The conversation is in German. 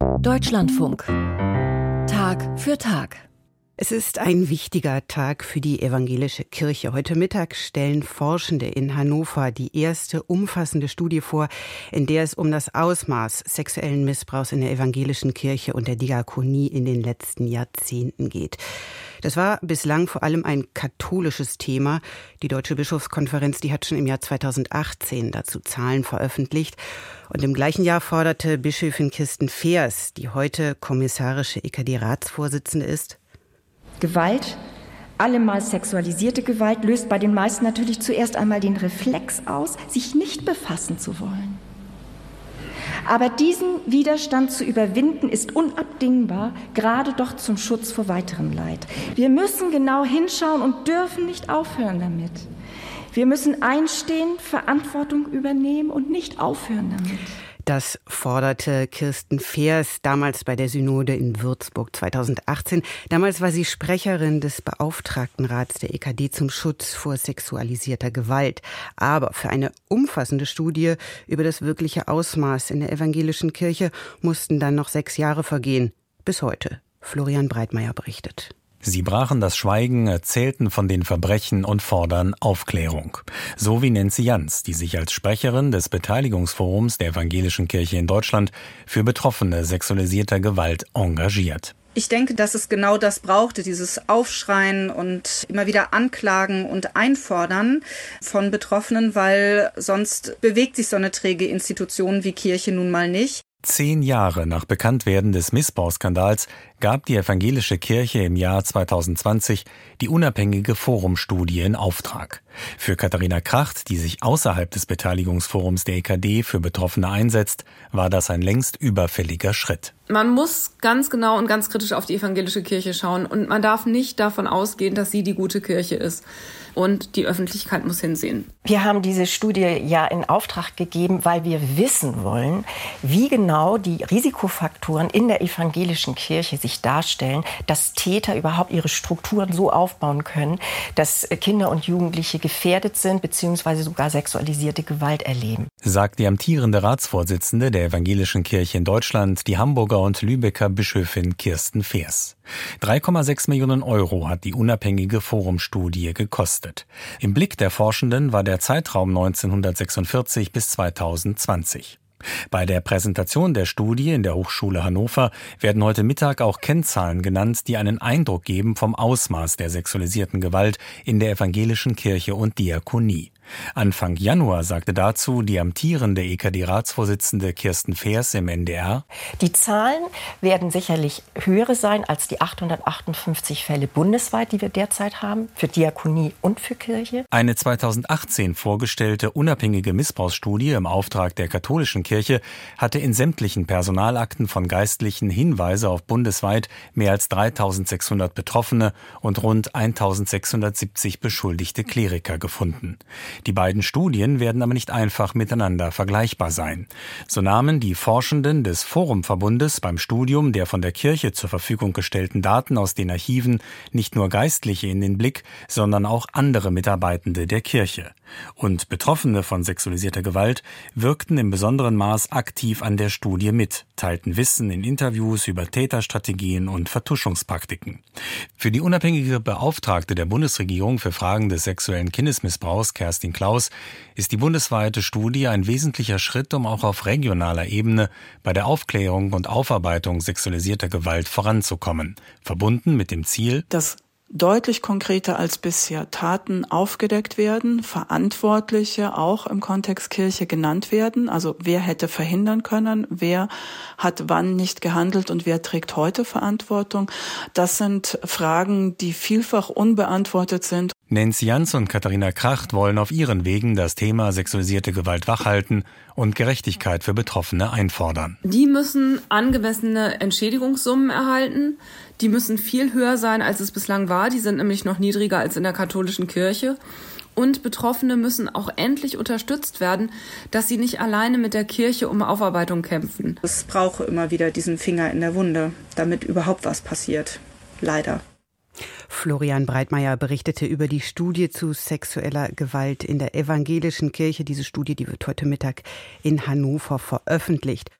Deutschlandfunk. Tag für Tag. Es ist ein wichtiger Tag für die evangelische Kirche. Heute Mittag stellen Forschende in Hannover die erste umfassende Studie vor, in der es um das Ausmaß sexuellen Missbrauchs in der evangelischen Kirche und der Diakonie in den letzten Jahrzehnten geht. Das war bislang vor allem ein katholisches Thema. Die Deutsche Bischofskonferenz, die hat schon im Jahr 2018 dazu Zahlen veröffentlicht. Und im gleichen Jahr forderte Bischöfin Kirsten Feers, die heute kommissarische EKD-Ratsvorsitzende ist, Gewalt, allemal sexualisierte Gewalt, löst bei den meisten natürlich zuerst einmal den Reflex aus, sich nicht befassen zu wollen. Aber diesen Widerstand zu überwinden ist unabdingbar, gerade doch zum Schutz vor weiterem Leid. Wir müssen genau hinschauen und dürfen nicht aufhören damit. Wir müssen einstehen, Verantwortung übernehmen und nicht aufhören damit. Das forderte Kirsten Feers damals bei der Synode in Würzburg 2018. Damals war sie Sprecherin des Beauftragtenrats der EKD zum Schutz vor sexualisierter Gewalt. Aber für eine umfassende Studie über das wirkliche Ausmaß in der evangelischen Kirche mussten dann noch sechs Jahre vergehen. Bis heute. Florian Breitmeier berichtet. Sie brachen das Schweigen, erzählten von den Verbrechen und fordern Aufklärung. So wie Nancy Jans, die sich als Sprecherin des Beteiligungsforums der Evangelischen Kirche in Deutschland für Betroffene sexualisierter Gewalt engagiert. Ich denke, dass es genau das brauchte, dieses Aufschreien und immer wieder Anklagen und Einfordern von Betroffenen, weil sonst bewegt sich so eine träge Institution wie Kirche nun mal nicht. Zehn Jahre nach Bekanntwerden des Missbrauchskandals gab die evangelische Kirche im Jahr 2020 die unabhängige Forumstudie in Auftrag. Für Katharina Kracht, die sich außerhalb des Beteiligungsforums der EKD für Betroffene einsetzt, war das ein längst überfälliger Schritt. Man muss ganz genau und ganz kritisch auf die evangelische Kirche schauen und man darf nicht davon ausgehen, dass sie die gute Kirche ist und die Öffentlichkeit muss hinsehen. Wir haben diese Studie ja in Auftrag gegeben, weil wir wissen wollen, wie genau die Risikofaktoren in der evangelischen Kirche sich darstellen, dass Täter überhaupt ihre Strukturen so aufbauen können, dass Kinder und Jugendliche gefährdet sind bzw. sogar sexualisierte Gewalt erleben. Sagt die amtierende Ratsvorsitzende der evangelischen Kirche in Deutschland, die Hamburger und Lübecker Bischöfin Kirsten Feers. 3,6 Millionen Euro hat die unabhängige Forumstudie gekostet. Im Blick der Forschenden war der Zeitraum 1946 bis 2020. Bei der Präsentation der Studie in der Hochschule Hannover werden heute Mittag auch Kennzahlen genannt, die einen Eindruck geben vom Ausmaß der sexualisierten Gewalt in der evangelischen Kirche und Diakonie. Anfang Januar sagte dazu die amtierende EKD-Ratsvorsitzende Kirsten Feers im NDR. Die Zahlen werden sicherlich höhere sein als die 858 Fälle bundesweit, die wir derzeit haben, für Diakonie und für Kirche. Eine 2018 vorgestellte unabhängige Missbrauchsstudie im Auftrag der katholischen Kirche hatte in sämtlichen Personalakten von Geistlichen Hinweise auf bundesweit mehr als 3600 Betroffene und rund 1670 beschuldigte Kleriker gefunden. Die beiden Studien werden aber nicht einfach miteinander vergleichbar sein. So nahmen die Forschenden des Forumverbundes beim Studium der von der Kirche zur Verfügung gestellten Daten aus den Archiven nicht nur Geistliche in den Blick, sondern auch andere Mitarbeitende der Kirche. Und Betroffene von sexualisierter Gewalt wirkten im besonderen Maß aktiv an der Studie mit, teilten Wissen in Interviews über Täterstrategien und Vertuschungspraktiken. Für die unabhängige Beauftragte der Bundesregierung für Fragen des sexuellen Kindesmissbrauchs, Kerstin Klaus, ist die bundesweite Studie ein wesentlicher Schritt, um auch auf regionaler Ebene bei der Aufklärung und Aufarbeitung sexualisierter Gewalt voranzukommen, verbunden mit dem Ziel, dass deutlich konkreter als bisher Taten aufgedeckt werden, Verantwortliche auch im Kontext Kirche genannt werden. Also wer hätte verhindern können, wer hat wann nicht gehandelt und wer trägt heute Verantwortung. Das sind Fragen, die vielfach unbeantwortet sind. Nancy Jans und Katharina Kracht wollen auf ihren Wegen das Thema sexualisierte Gewalt wachhalten und Gerechtigkeit für Betroffene einfordern. Die müssen angemessene Entschädigungssummen erhalten. Die müssen viel höher sein, als es bislang war. Die sind nämlich noch niedriger als in der katholischen Kirche. Und Betroffene müssen auch endlich unterstützt werden, dass sie nicht alleine mit der Kirche um Aufarbeitung kämpfen. Es braucht immer wieder diesen Finger in der Wunde, damit überhaupt was passiert. Leider. Florian Breitmeier berichtete über die Studie zu sexueller Gewalt in der evangelischen Kirche. Diese Studie, die wird heute Mittag in Hannover veröffentlicht.